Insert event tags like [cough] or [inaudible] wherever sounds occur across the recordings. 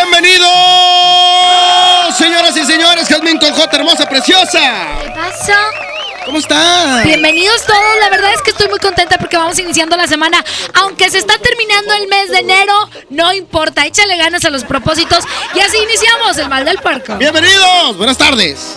Bienvenidos, señoras y señores, Jazmín con J, hermosa, preciosa. ¿Qué pasó? ¿Cómo están? Bienvenidos todos, la verdad es que estoy muy contenta porque vamos iniciando la semana. Aunque se está terminando el mes de enero, no importa, échale ganas a los propósitos y así iniciamos el mal del puerco. Bienvenidos, buenas tardes.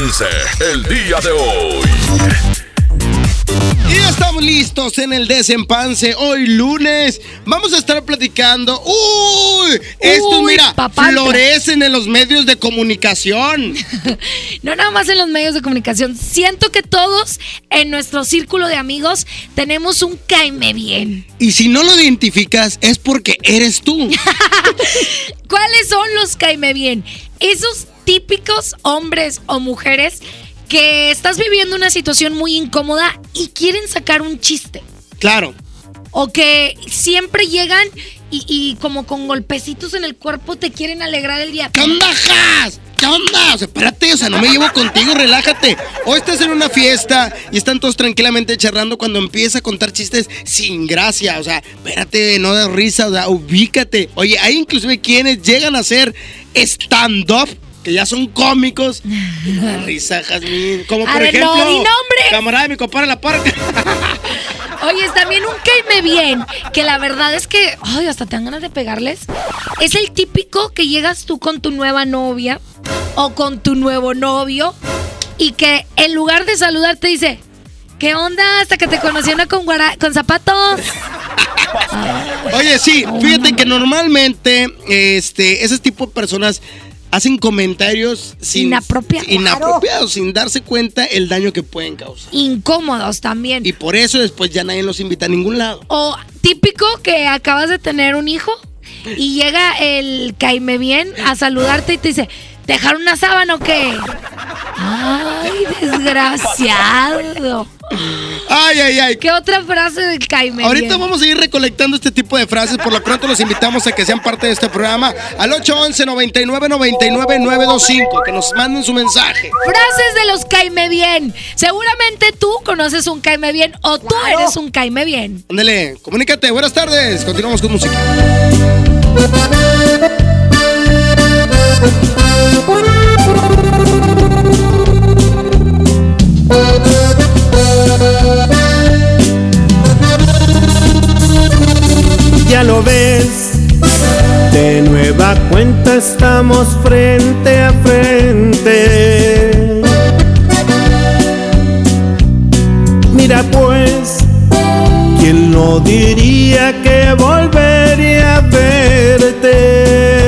El día de hoy. Y ya estamos listos en el desempance. Hoy lunes vamos a estar platicando. ¡Uy! Esto, Uy, mira, papantla. florecen en los medios de comunicación. [laughs] No nada más en los medios de comunicación. Siento que todos en nuestro círculo de amigos tenemos un caime bien. Y si no lo identificas, es porque eres tú. [laughs] ¿Cuáles son los caime bien? Esos típicos hombres o mujeres que estás viviendo una situación muy incómoda y quieren sacar un chiste. Claro. O que siempre llegan y, y como con golpecitos en el cuerpo te quieren alegrar el día. ¿Qué onda, Jas? ¿Qué onda? O sea, espérate, o sea, no me llevo contigo, relájate. Hoy estás en una fiesta y están todos tranquilamente charlando cuando empieza a contar chistes sin gracia. O sea, espérate, no de risa, o sea, ubícate. Oye, hay inclusive quienes llegan a hacer stand-up. Que ya son cómicos. Da risa, Jazmín. Como por ver, ejemplo. no. Camarada de mi compadre La Parca. Oye, es también un caime bien, que la verdad es que, ay, hasta te dan ganas de pegarles. Es el típico que llegas tú con tu nueva novia o con tu nuevo novio y que en lugar de saludar te dice, ¿qué onda? Hasta que te conocí una con, con zapatos. Oye, sí, fíjate que normalmente este, ese tipo de personas hacen comentarios sin, Inapropiados. inapropiados, sin darse cuenta el daño que pueden causar. Incómodos también. Y por eso después ya nadie los invita a ningún lado. O típico que acabas de tener un hijo y llega el caime bien a saludarte y te dice, ¿te dejaron una sábana o qué? Ay, desgraciado. Ay, ay, ay. ¿Qué otra frase del caime Ahorita vamos a ir recolectando este tipo de frases. Por lo pronto los invitamos a que sean parte de este programa al 811 99 99 925 que nos manden su mensaje. Frases de los caime bien. Seguramente tú conoces un caime bien o tú eres un caime bien. Ándale, comunícate. Buenas tardes. Continuamos con música. Ya lo ves, de nueva cuenta estamos frente a frente. Mira pues, ¿quién no diría que volvería a verte?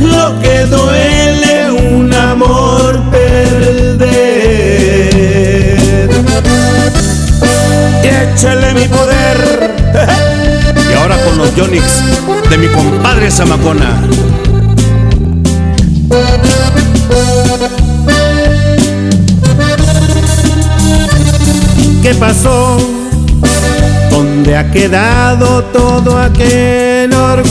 Lo que duele un amor perder. Échale mi poder. [laughs] y ahora con los Yonix de mi compadre Zamacona. ¿Qué pasó? ¿Dónde ha quedado todo aquel orgullo?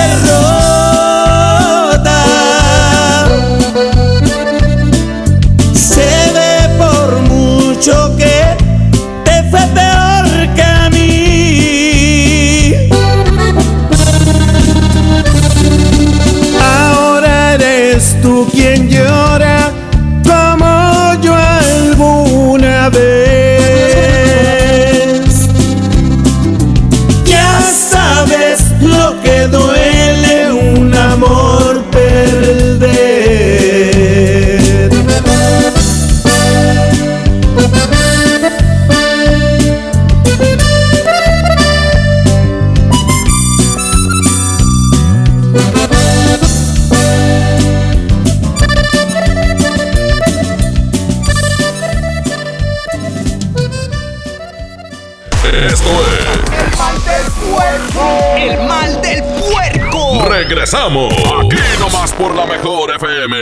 Regresamos. Aquí nomás por la mejor FM.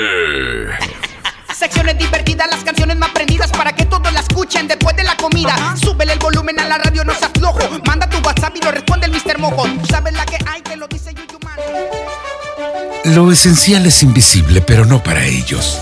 Secciones divertidas, las canciones más prendidas para que todos la escuchen después de la comida. Súbele el volumen a la radio, no seas flojo. Manda tu WhatsApp y lo responde el Mr. Mojo. Tú sabes la que hay, que lo dice Yuyu Man. Lo esencial es invisible, pero no para ellos.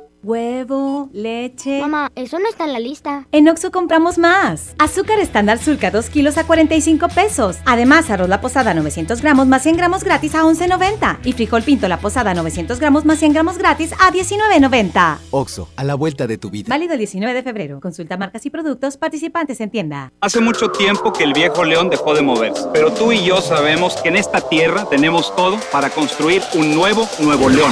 Huevo, leche. Mamá, eso no está en la lista. En Oxo compramos más. Azúcar estándar Sulca 2 kilos a 45 pesos. Además, arroz la posada 900 gramos más 100 gramos gratis a 11.90. Y frijol pinto la posada 900 gramos más 100 gramos gratis a 19.90. Oxo, a la vuelta de tu vida. Válido el 19 de febrero. Consulta marcas y productos participantes en tienda. Hace mucho tiempo que el viejo león dejó de moverse, pero tú y yo sabemos que en esta tierra tenemos todo para construir un nuevo Nuevo León.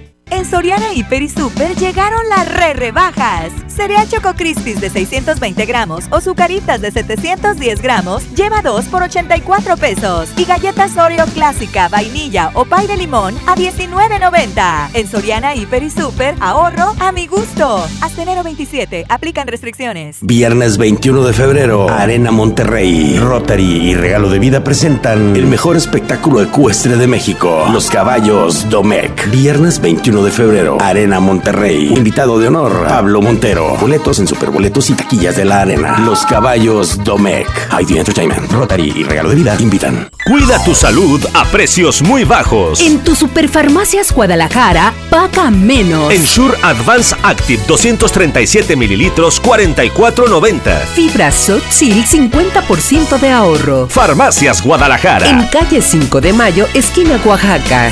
En Soriana Hiper y Super llegaron las re rebajas. Cereal Choco Crispies de 620 gramos o Zucaritas de 710 gramos lleva 2 por 84 pesos. Y galletas Oreo clásica, vainilla o pay de limón a 19.90. En Soriana Hiper y Super, ahorro a mi gusto. Hasta enero 27, aplican restricciones. Viernes 21 de febrero, Arena Monterrey, Rotary y Regalo de Vida presentan el mejor espectáculo ecuestre de México, Los Caballos Domec. Viernes 21 de febrero, Arena Monterrey. Invitado de honor, Pablo Montero. Boletos en superboletos y taquillas de la arena. Los Caballos Domec. ID Entertainment, Rotary y Regalo de Vida invitan. Cuida tu salud a precios muy bajos. En tu Superfarmacias Guadalajara, paga menos. Ensure Advance Active 237 mililitros 44.90. Fibra Soxil 50% de ahorro. Farmacias Guadalajara. En calle 5 de Mayo, esquina Oaxaca.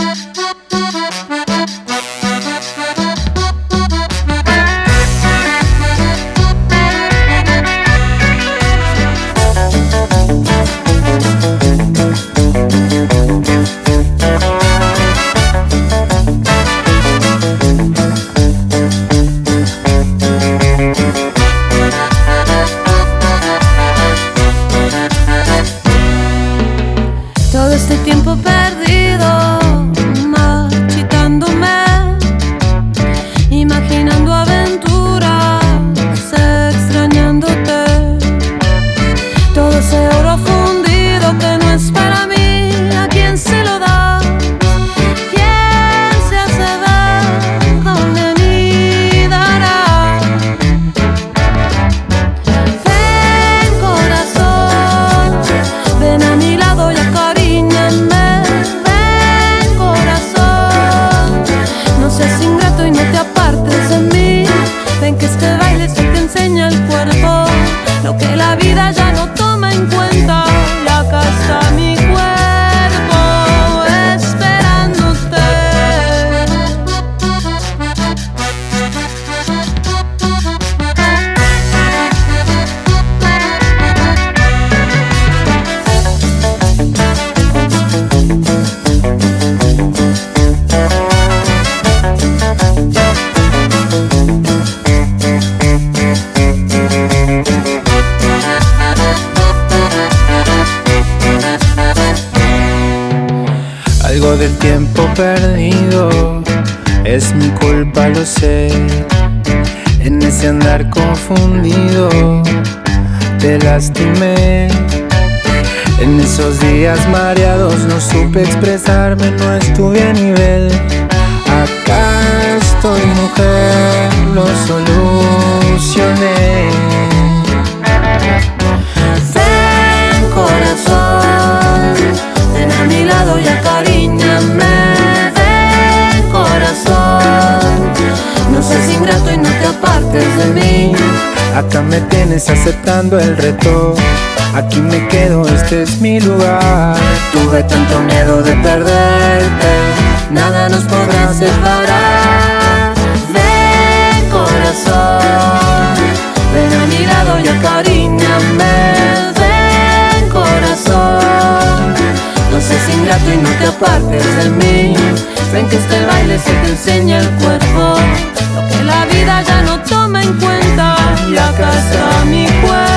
Expresarme, no estuve a nivel. Acá estoy, mujer, lo solucioné. Ven corazón, ven a mi lado y acaríñame. Ven corazón, no seas ingrato y no te apartes de mí. Acá me tienes aceptando el reto. Aquí me quedo, este es mi lugar. Tuve tanto miedo de perderte, nada nos podrá separar. Ven corazón, ven a mi lado y acaríñame. Ven corazón, no seas ingrato y no te apartes de mí. Ven que este baile se te enseña el cuerpo, lo que la vida ya no toma en cuenta. Acá está mi cuerpo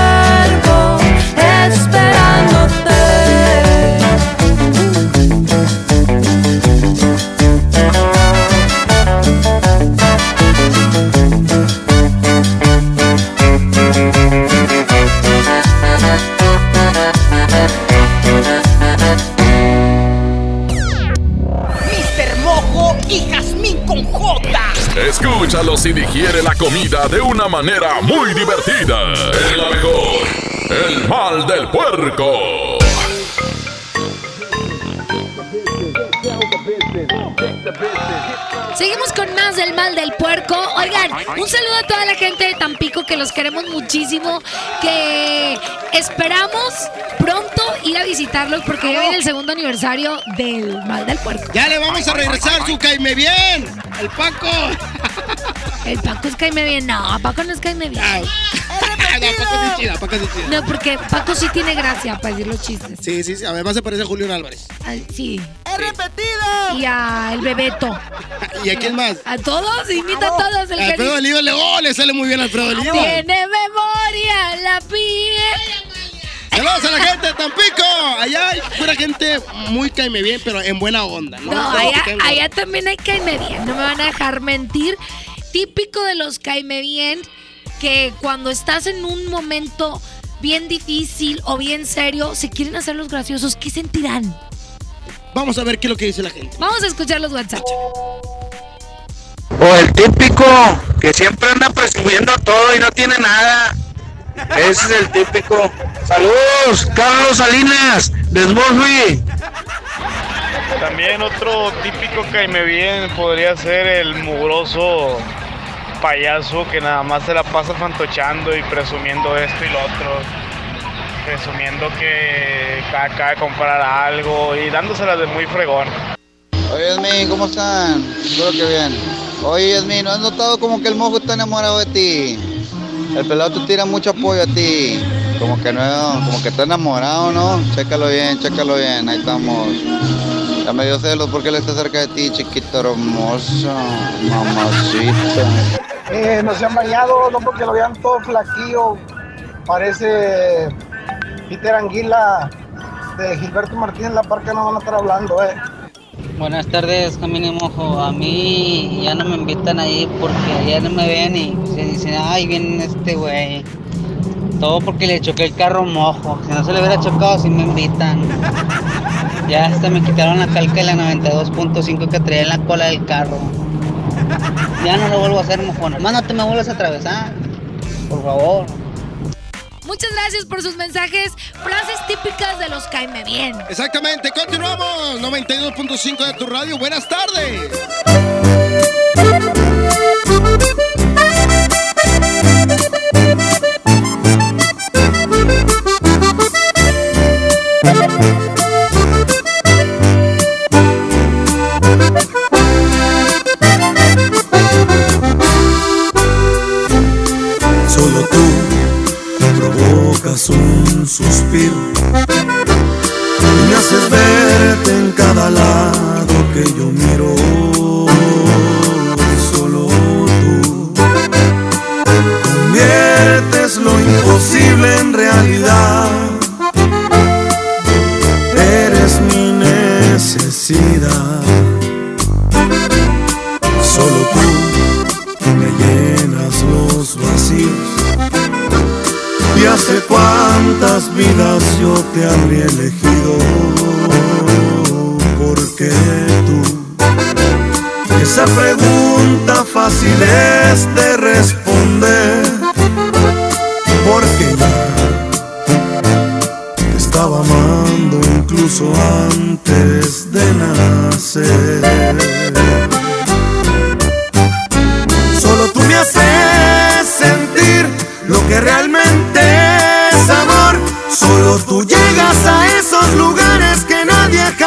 Escúchalo si digiere la comida de una manera muy divertida. Es la mejor. El mal del puerco. Seguimos con más del mal del puerco. Oigan, un saludo a toda la gente de Tampico que los queremos muchísimo. Que esperamos pronto ir a visitarlos porque ya viene el segundo aniversario del mal del puerco. Ya le vamos a regresar su caime bien. El Paco. El Paco es caime bien. No, Paco no es caime bien. No, Paco sí es chida, Paco sí es chida. No, porque Paco sí tiene gracia para decir los chistes. Sí, sí, sí. Además se parece a Julián Álvarez. Ay, sí. ¡He repetido! Y a el Bebeto. [laughs] ¿Y a quién más? A todos, imita a todos. El que Alfredo Oliva le, oh, le sale muy bien a Alfredo Oliva. Tiene memoria la piel. Saludos a la gente de Tampico. Allá hay pura gente muy caime bien, pero en buena onda. No, allá, allá también hay caime bien, no me van a dejar mentir. Típico de los caime bien que cuando estás en un momento bien difícil o bien serio, se quieren hacer los graciosos, ¿qué sentirán? Vamos a ver qué es lo que dice la gente. Vamos a escuchar los WhatsApp. O el típico que siempre anda presumiendo todo y no tiene nada. Ese es el típico. Saludos, Carlos Salinas, Desmosby. También otro típico caime bien podría ser el mugroso payaso que nada más se la pasa fantochando y presumiendo esto y lo otro. Presumiendo que acaba de comprar algo y dándoselas de muy fregón. Oye, Yasmin, ¿cómo están? Espero que bien. Oye, Yasmin, ¿no has notado como que el mojo está enamorado de ti? El pelado te tira mucho apoyo a ti. Como que no, como que está enamorado, ¿no? Chécalo bien, chécalo bien, ahí estamos. Ya me dio celos porque él está cerca de ti, chiquito hermoso, mamacita. Eh, no se han bañado, no porque lo vean todo flaquillo. Parece Peter Anguila de Gilberto Martínez La Parca no van a estar hablando, eh. Buenas tardes, Camino y Mojo. A mí ya no me invitan ahí porque ya no me ven y se dicen, ay, viene este güey. Todo porque le choqué el carro mojo. Si no se le hubiera chocado, sí me invitan. Ya hasta me quitaron la calca de la 92.5 que traía en la cola del carro. Ya no lo vuelvo a hacer, mojón. Hermano, no te me vuelvas a atravesar. Por favor. Muchas gracias por sus mensajes. Frases típicas de los caime bien. Exactamente, continuamos. 92.5 de tu radio. Buenas tardes. Y me haces verte en cada lado que yo miro.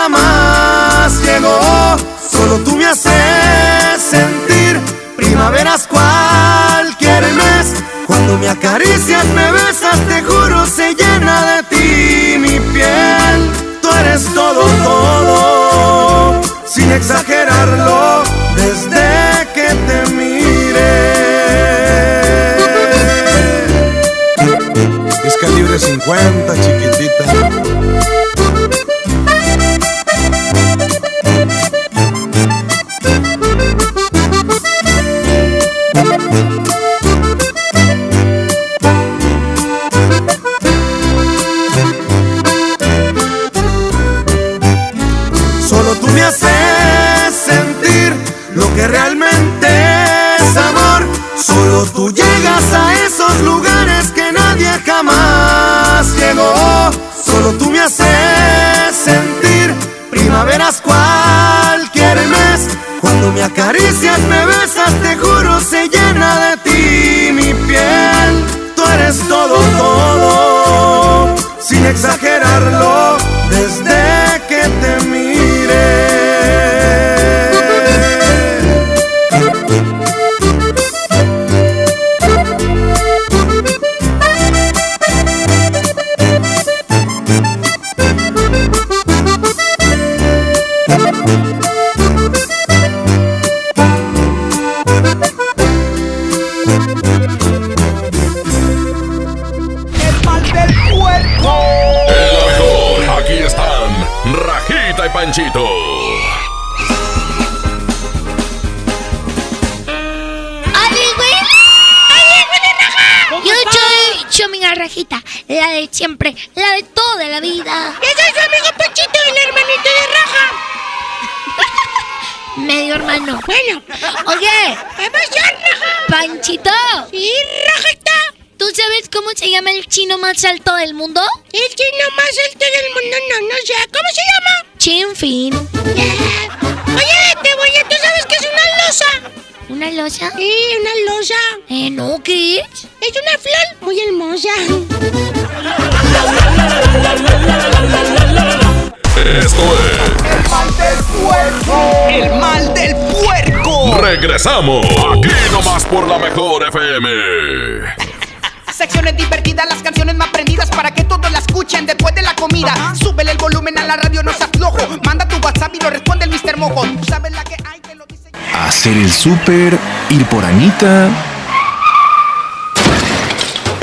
Jamás llegó. Solo tú me haces sentir primaveras cualquier mes. Cuando me acaricias, me besas, te juro, se llena de ti mi piel. Tú eres todo, todo, sin exagerarlo, desde que te miré. Es calibre 50, Rajita y Panchito. Yo soy amiga Rajita, la de siempre, la de toda la vida. Yo soy su amigo Panchito, el hermanito de Raja. [laughs] Medio hermano. Bueno. Oye. ¿Qué pasó, Raja? Panchito. Sí, Rajita. ¿Tú sabes cómo se llama el chino más alto del mundo? El chino más alto del mundo, no, no sé. ¿Cómo se llama? Chinfin. Oye, te voy a... ¿Tú sabes qué es una losa? ¿Una losa? Sí, una losa. Eh, no, ¿qué es? Es una flor muy hermosa. Esto es El mal del puerco. El mal del puerco. Regresamos aquí nomás por la mejor FM. Secciones divertidas, las canciones más prendidas para que todos la escuchen después de la comida. Súbele el volumen a la radio, no seas flojo. Manda tu WhatsApp y lo responde el Mr. Mojo. Tú sabes la que hay. Hacer el súper, ir por Anita.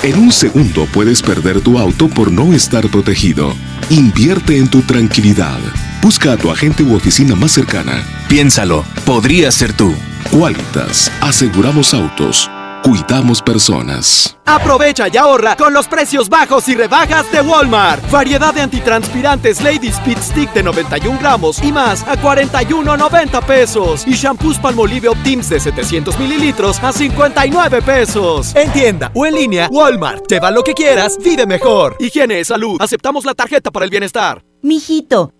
En un segundo puedes perder tu auto por no estar protegido. Invierte en tu tranquilidad. Busca a tu agente u oficina más cercana. Piénsalo, podría ser tú. Qualitas, aseguramos autos, cuidamos personas. Aprovecha y ahorra con los precios bajos y rebajas de Walmart. Variedad de antitranspirantes Lady Speed Stick de 91 gramos y más a 41.90 pesos. Y shampoos Palmolive Optims de 700 mililitros a 59 pesos. En tienda o en línea, Walmart. Lleva lo que quieras, vive mejor. Higiene, salud. Aceptamos la tarjeta para el bienestar. Mijito,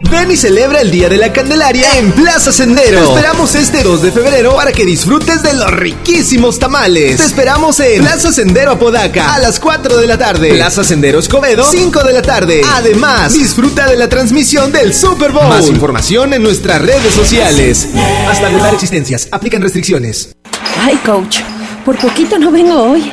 Ven y celebra el Día de la Candelaria en Plaza Sendero. Te esperamos este 2 de febrero para que disfrutes de los riquísimos tamales. Te esperamos en Plaza Sendero Apodaca a las 4 de la tarde. Plaza Sendero Escobedo, 5 de la tarde. Además, disfruta de la transmisión del Super Bowl. Más información en nuestras redes sociales. Hasta agotar existencias. Aplican restricciones. Ay, coach, por poquito no vengo hoy.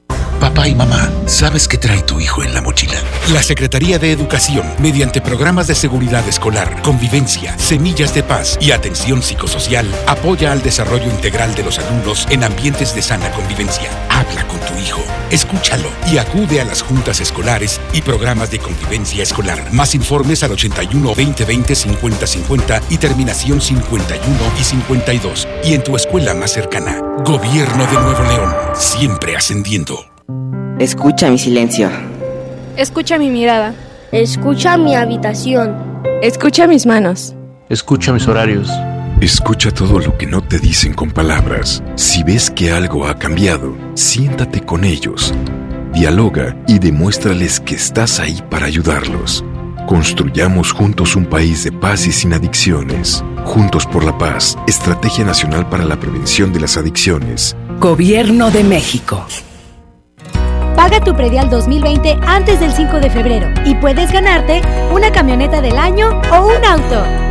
Papá y mamá, ¿sabes qué trae tu hijo en la mochila? La Secretaría de Educación, mediante programas de seguridad escolar, convivencia, semillas de paz y atención psicosocial, apoya al desarrollo integral de los alumnos en ambientes de sana convivencia. Habla con tu hijo, escúchalo y acude a las juntas escolares y programas de convivencia escolar. Más informes al 81 2020 50 50 y terminación 51 y 52. Y en tu escuela más cercana. Gobierno de Nuevo León, siempre ascendiendo. Escucha mi silencio. Escucha mi mirada. Escucha mi habitación. Escucha mis manos. Escucha mis horarios. Escucha todo lo que no te dicen con palabras. Si ves que algo ha cambiado, siéntate con ellos. Dialoga y demuéstrales que estás ahí para ayudarlos. Construyamos juntos un país de paz y sin adicciones. Juntos por la paz, Estrategia Nacional para la Prevención de las Adicciones. Gobierno de México. Paga tu predial 2020 antes del 5 de febrero y puedes ganarte una camioneta del año o un auto.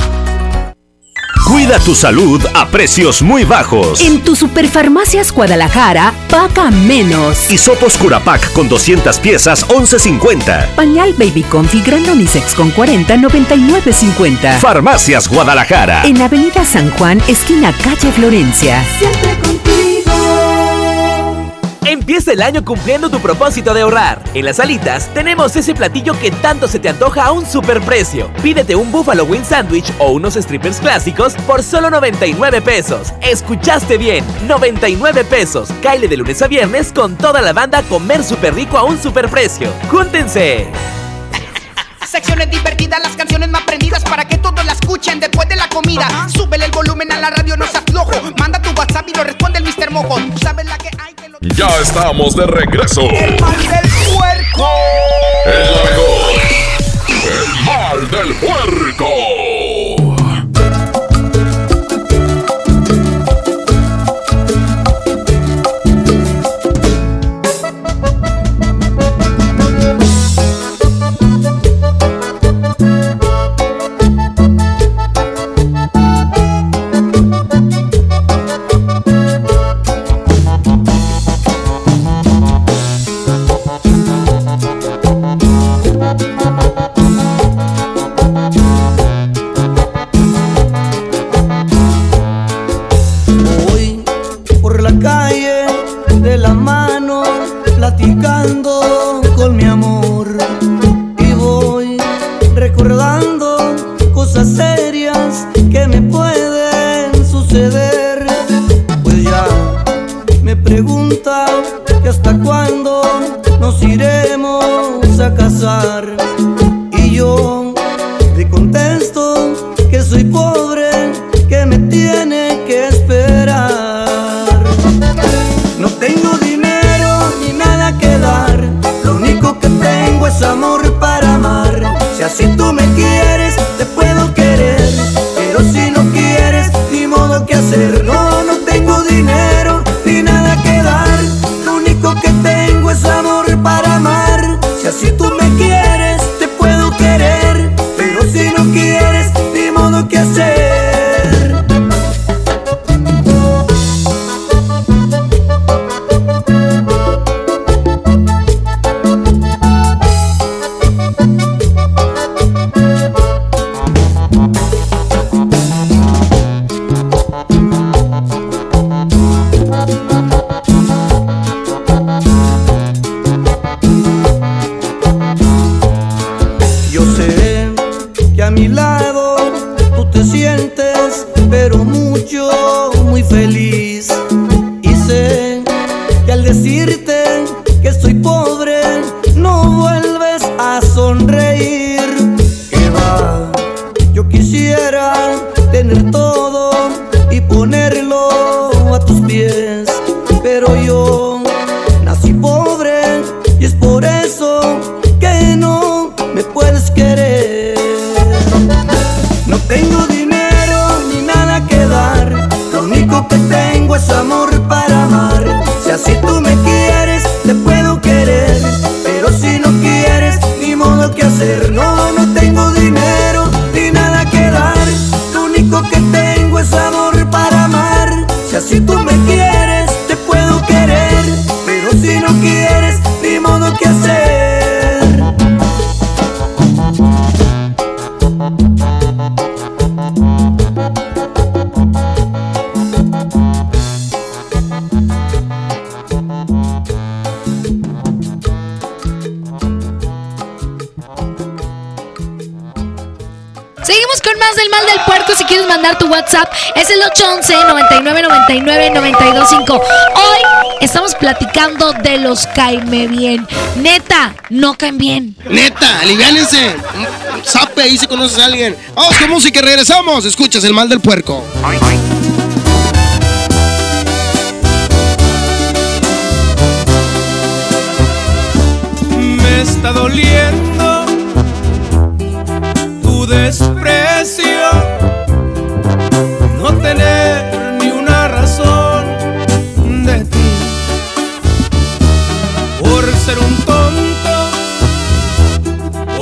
Cuida tu salud a precios muy bajos. En tu Superfarmacias Guadalajara, paga menos. Hisopos Curapac con 200 piezas, 11.50. Pañal Baby Comfy Gran Unisex con 40, 99.50. Farmacias Guadalajara. En Avenida San Juan, esquina calle Florencia. Siempre contigo. Empieza el año cumpliendo tu propósito de ahorrar. En las alitas tenemos ese platillo que tanto se te antoja a un superprecio. Pídete un Buffalo Wing Sandwich o unos strippers clásicos por solo 99 pesos. Escuchaste bien, 99 pesos. Caile de lunes a viernes con toda la banda a comer súper rico a un superprecio. ¡Júntense! Secciones divertidas, las canciones más prendidas para que todos la escuchen después de la comida. Súbele el volumen a la radio, no seas flojo. Manda tu WhatsApp y lo responde el Mr. Mojo. Tú sabes la que hay que. Ya estamos de regreso. El mal del puerco. El la mejor. WhatsApp, es el 811 99 99 925. Hoy estamos platicando de los caime bien. Neta, no caen bien. Neta, aliviánense. Sape ahí si conoces a alguien. Vamos con música y regresamos. Escuchas el mal del puerco. Me está doliendo tu desprecio,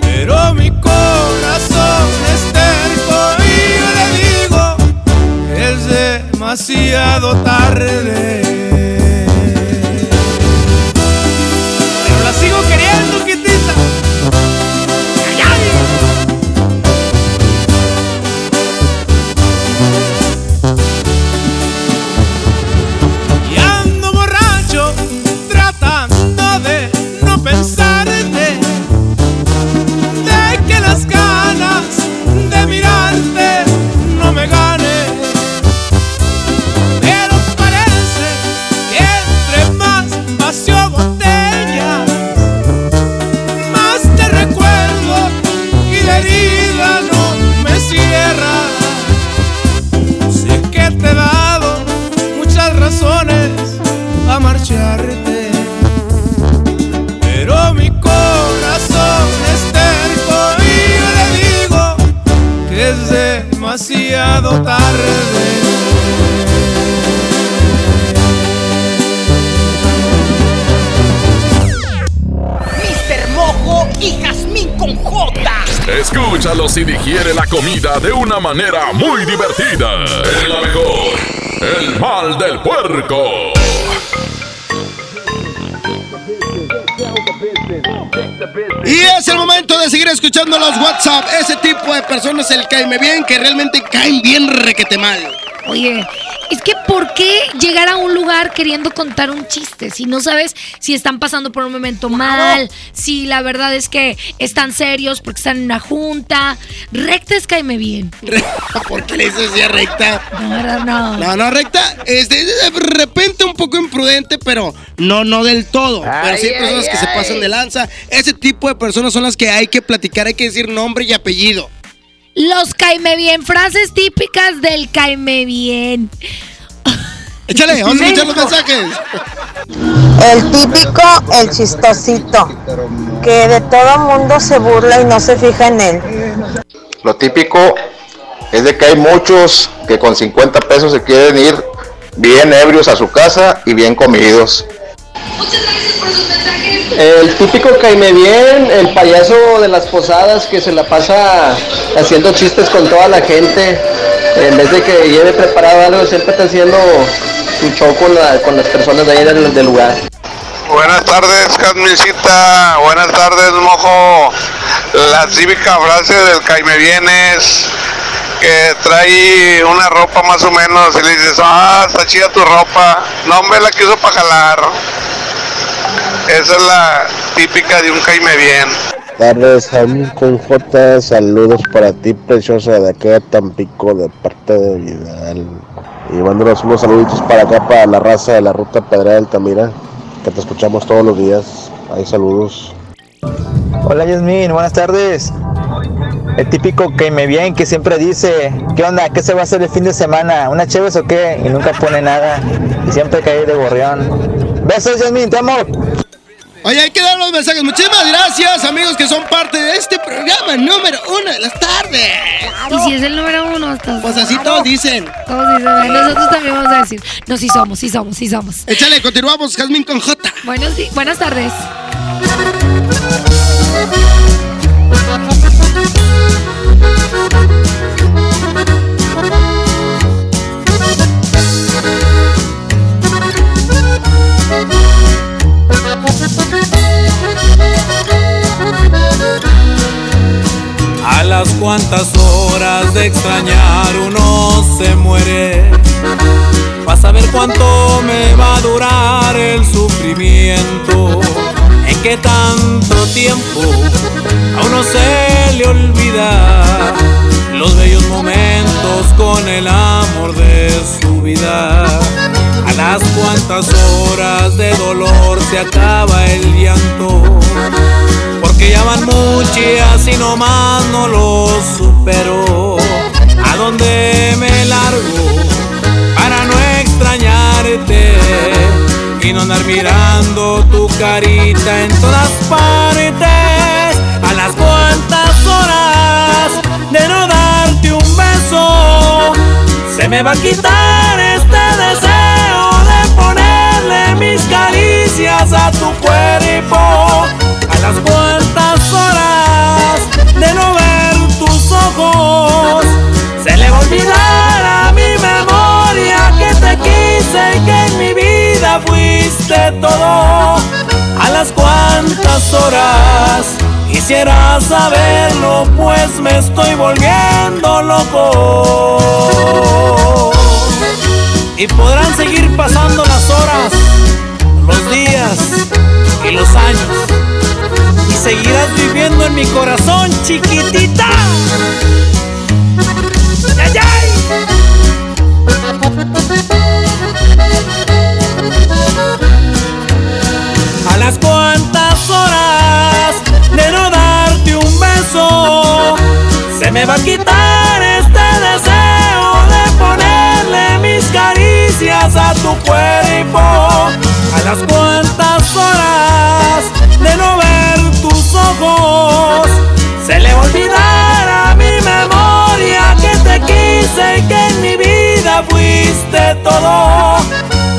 pero mi corazón es terco y yo le digo es demasiado tarde. Demasiado tarde. Mr. Mojo y Jazmín con J. Escúchalos y digiere la comida de una manera muy divertida. Es la mejor. El mal del puerco. Y es el momento de seguir escuchando los WhatsApp. Ese tipo de personas, el caime bien, que realmente caen bien requete mal. Oye, es que ¿por qué llegar a un lugar queriendo contar un chiste si no sabes si están pasando por un momento mal, si la verdad es que están serios porque están en una junta? Recta es caime bien. [laughs] ¿Por qué le dices ya recta? No, verdad, no. No, no, recta. Este, de repente un poco imprudente, pero no, no del todo. pero sí hay Ay, personas ay, que se pasan de lanza. Ese tipo de personas son las que hay que platicar, hay que decir nombre y apellido. Los caime bien, frases típicas del caime bien. Échale, vamos a escuchar los mensajes. El típico, el chistosito, que de todo mundo se burla y no se fija en él. Lo típico es de que hay muchos que con 50 pesos se quieren ir bien ebrios a su casa y bien comidos. El típico caime bien, el payaso de las posadas que se la pasa haciendo chistes con toda la gente. En vez de que lleve preparado algo, siempre está haciendo su show con, la- con las personas de ahí del, del lugar. Buenas tardes, Casmicita. Buenas tardes, mojo. La típica frase del Caime Vienes que trae una ropa más o menos y le dices, ah, está chida tu ropa. No, me la quiso para jalar. Esa es la típica de un Caime Bien. tardes, Jaime con J. Saludos para ti, preciosa, de acá de Tampico, de parte de Vidal. Y mándanos unos saluditos para acá, para la raza de la ruta Pedra de Altamira, que te escuchamos todos los días. Hay saludos. Hola Yasmin, buenas tardes. El típico que me bien que siempre dice, ¿qué onda? ¿Qué se va a hacer el fin de semana? ¿Una chévez o qué? Y nunca pone nada. Y siempre cae de gorrión. Besos Yasmin, te amo. Oye, hay que dar los mensajes. Muchísimas gracias, amigos, que son parte de este programa número uno de las tardes. Y si es el número uno, entonces. Pues así todos dicen. Todos dicen. Nosotros también vamos a decir. No, sí somos, sí somos, sí somos. Échale, continuamos, Jazmín con J. Buenos di- buenas tardes. A las cuantas horas de extrañar uno se muere. ver cuánto me va a durar el sufrimiento. En que tanto tiempo a uno se le olvida los bellos momentos con el amor de su vida. A las cuantas horas de dolor se acaba el llanto. Porque ya van muchas y nomás no lo supero. ¿A dónde me largo para no extrañarte? Y no andar mirando tu carita en todas partes. De no darte un beso, se me va a quitar este deseo de ponerle mis caricias a tu cuerpo. A las cuantas horas de no ver tus ojos, se le va a olvidar a mi memoria que te quise y que en mi vida fuiste todo. Quisiera saberlo, pues me estoy volviendo loco. Y podrán seguir pasando las horas, los días y los años. Y seguirás viviendo en mi corazón, chiquitita. Se me va a quitar este deseo de ponerle mis caricias a tu cuerpo. A las cuantas horas de no ver tus ojos, se le va a olvidar a mi memoria que te quise y que en mi vida fuiste todo.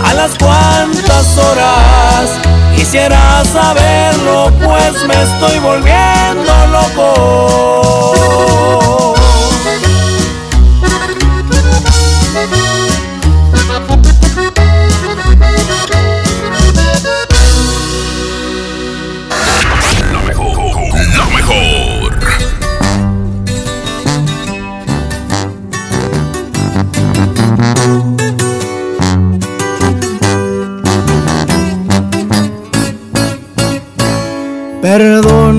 A las cuantas horas quisiera saberlo, pues me estoy volviendo loco. Perdón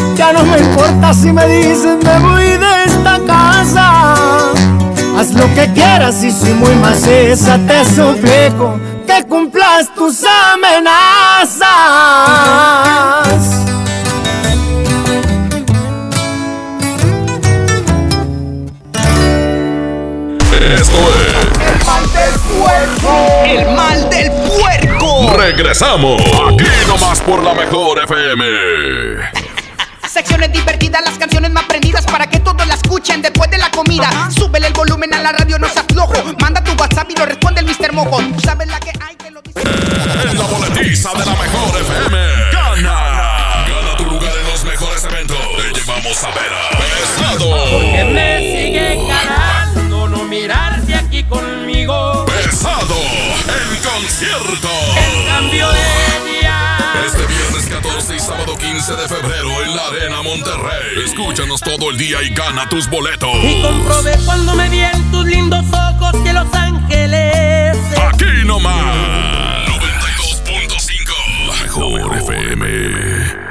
Ya no me importa si me dicen me voy de esta casa. Haz lo que quieras y si muy maciza te suplico que cumplas tus amenazas. Esto es El mal del puerco. El mal del puerco. Regresamos. Aquí nomás por la mejor FM. Secciones divertidas, las canciones más prendidas para que todos la escuchen después de la comida. Súbele el volumen a la radio, no seas flojo. Manda tu WhatsApp y lo responde el Mr. Mojo. Tú sabes la que hay que lo dice. En la boletiza de la mejor FM. Gana. Gana tu lugar en los mejores eventos. Te llevamos a ver a Pesado. Que me sigue ganando no mirarse aquí conmigo. Pesado. En concierto. En cambio de día. Este viernes 14 y sábado 15 de febrero en la Arena Monterrey. Escúchanos todo el día y gana tus boletos. Y comprobé cuando me vi en tus lindos ojos que Los Ángeles. Aquí nomás. 92.5. La mejor FM.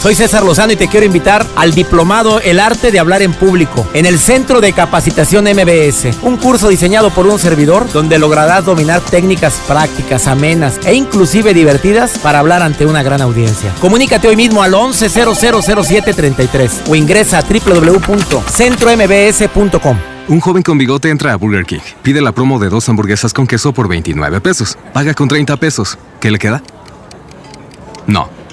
Soy César Lozano y te quiero invitar al diplomado El arte de hablar en público en el Centro de Capacitación MBS, un curso diseñado por un servidor donde lograrás dominar técnicas prácticas, amenas e inclusive divertidas para hablar ante una gran audiencia. Comunícate hoy mismo al 11000733 o ingresa a www.centrombs.com. Un joven con bigote entra a Burger King, pide la promo de dos hamburguesas con queso por 29 pesos, paga con 30 pesos. ¿Qué le queda? No,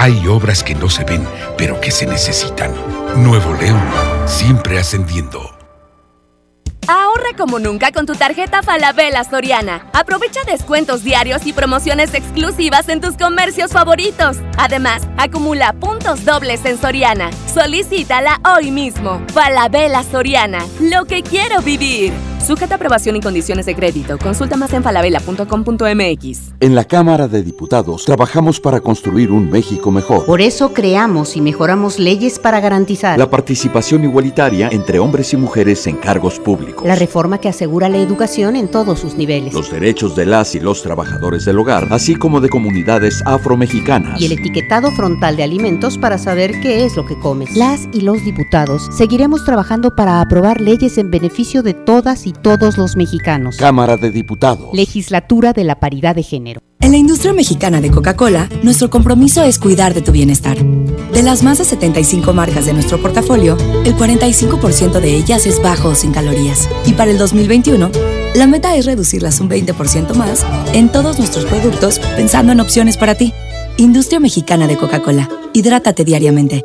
Hay obras que no se ven, pero que se necesitan. Nuevo León, siempre ascendiendo. Ahorra como nunca con tu tarjeta Falabella Soriana. Aprovecha descuentos diarios y promociones exclusivas en tus comercios favoritos. Además, acumula puntos dobles en Soriana. Solicítala hoy mismo. Falabella Soriana, lo que quiero vivir. Sujeta aprobación y condiciones de crédito. Consulta más en falabella.com.mx. En la Cámara de Diputados trabajamos para construir un México mejor. Por eso creamos y mejoramos leyes para garantizar La participación igualitaria entre hombres y mujeres en cargos públicos. la reforma que asegura la educación en todos sus niveles Los derechos de las y los trabajadores del hogar, así como de comunidades afromexicanas. y el etiquetado frontal de alimentos para saber qué es lo que comes. Las y los diputados seguiremos trabajando para aprobar leyes en beneficio de todas y todos los mexicanos. Cámara de Diputados. Legislatura de la Paridad de Género. En la industria mexicana de Coca-Cola, nuestro compromiso es cuidar de tu bienestar. De las más de 75 marcas de nuestro portafolio, el 45% de ellas es bajo o sin calorías. Y para el 2021, la meta es reducirlas un 20% más en todos nuestros productos pensando en opciones para ti. Industria mexicana de Coca-Cola. Hidrátate diariamente.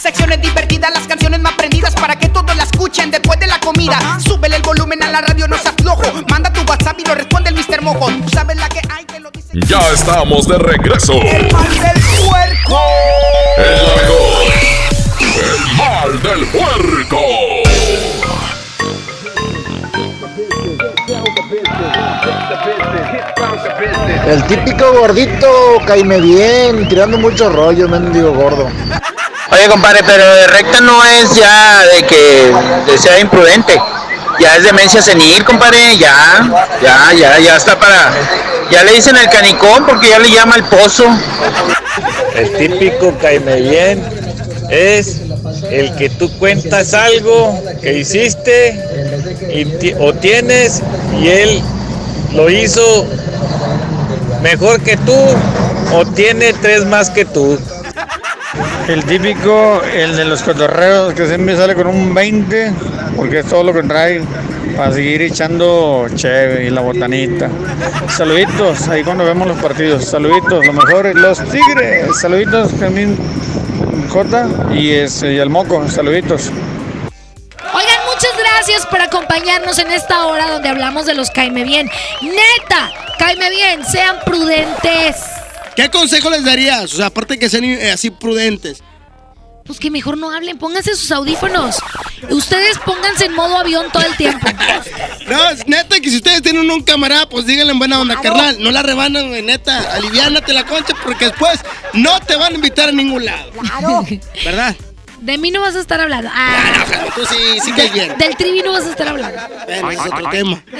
Secciones divertidas, las canciones más prendidas para que todos la escuchen después de la comida. Súbele el volumen a la radio, no seas flojo. Manda tu WhatsApp y lo responde el Mr. Mojo. Tú sabes la que hay que lo dice. Ya estamos de regreso. El mal del puerco. El mejor. El mal del puerco. El típico gordito, caime bien, tirando mucho rollo, mendigo gordo. Oye, compadre, pero de recta no es ya de que sea imprudente. Ya es demencia senil, compadre. Ya, ya, ya, ya está para. Ya le dicen el canicón porque ya le llama el pozo. El típico caime bien es el que tú cuentas algo que hiciste y o tienes y él lo hizo mejor que tú o tiene tres más que tú. El típico, el de los cotorreos que siempre sale con un 20, porque es todo lo que trae para seguir echando cheve y la botanita. Saluditos, ahí cuando vemos los partidos. Saluditos, lo mejor, los tigres. Saluditos, Jamín J y, ese, y el moco. Saluditos. Oigan, muchas gracias por acompañarnos en esta hora donde hablamos de los caime bien. Neta, caime bien, sean prudentes. ¿Qué consejo les darías? O sea, aparte que sean eh, así prudentes. Pues que mejor no hablen, pónganse sus audífonos. Ustedes pónganse en modo avión todo el tiempo. No, es neta que si ustedes tienen un camarada, pues díganle en buena onda, carnal. No la rebanan, güey, neta. Aliviánate la concha porque después no te van a invitar a ningún lado. Claro. ¿Verdad? De mí no vas a estar hablando. Ah, Tú sí, sí que bien. del trivi no vas a estar hablando. Bueno, es otro tema. [laughs]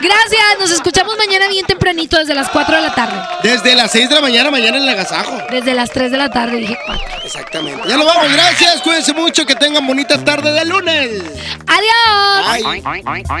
Gracias, nos escuchamos mañana bien tempranito desde las 4 de la tarde. Desde las 6 de la mañana, mañana en el agasajo. Desde las 3 de la tarde, dije 4. Exactamente. Ya lo vamos, gracias. Cuídense mucho, que tengan bonita tarde de lunes. Adiós.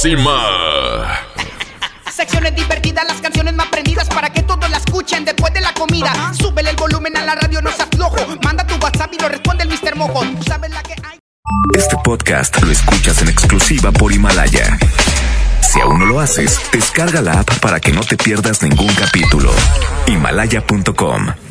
próxima. Secciones divertidas, las canciones más prendidas para que todos la escuchen después de la comida. Súbele el volumen a la radio, no seas flojo. Manda tu WhatsApp y lo responde el Mr. Mojo. Tú sabes la que hay. Este podcast lo escuchas en exclusiva por Himalaya. Si aún no lo haces, descarga la app para que no te pierdas ningún capítulo. Himalaya.com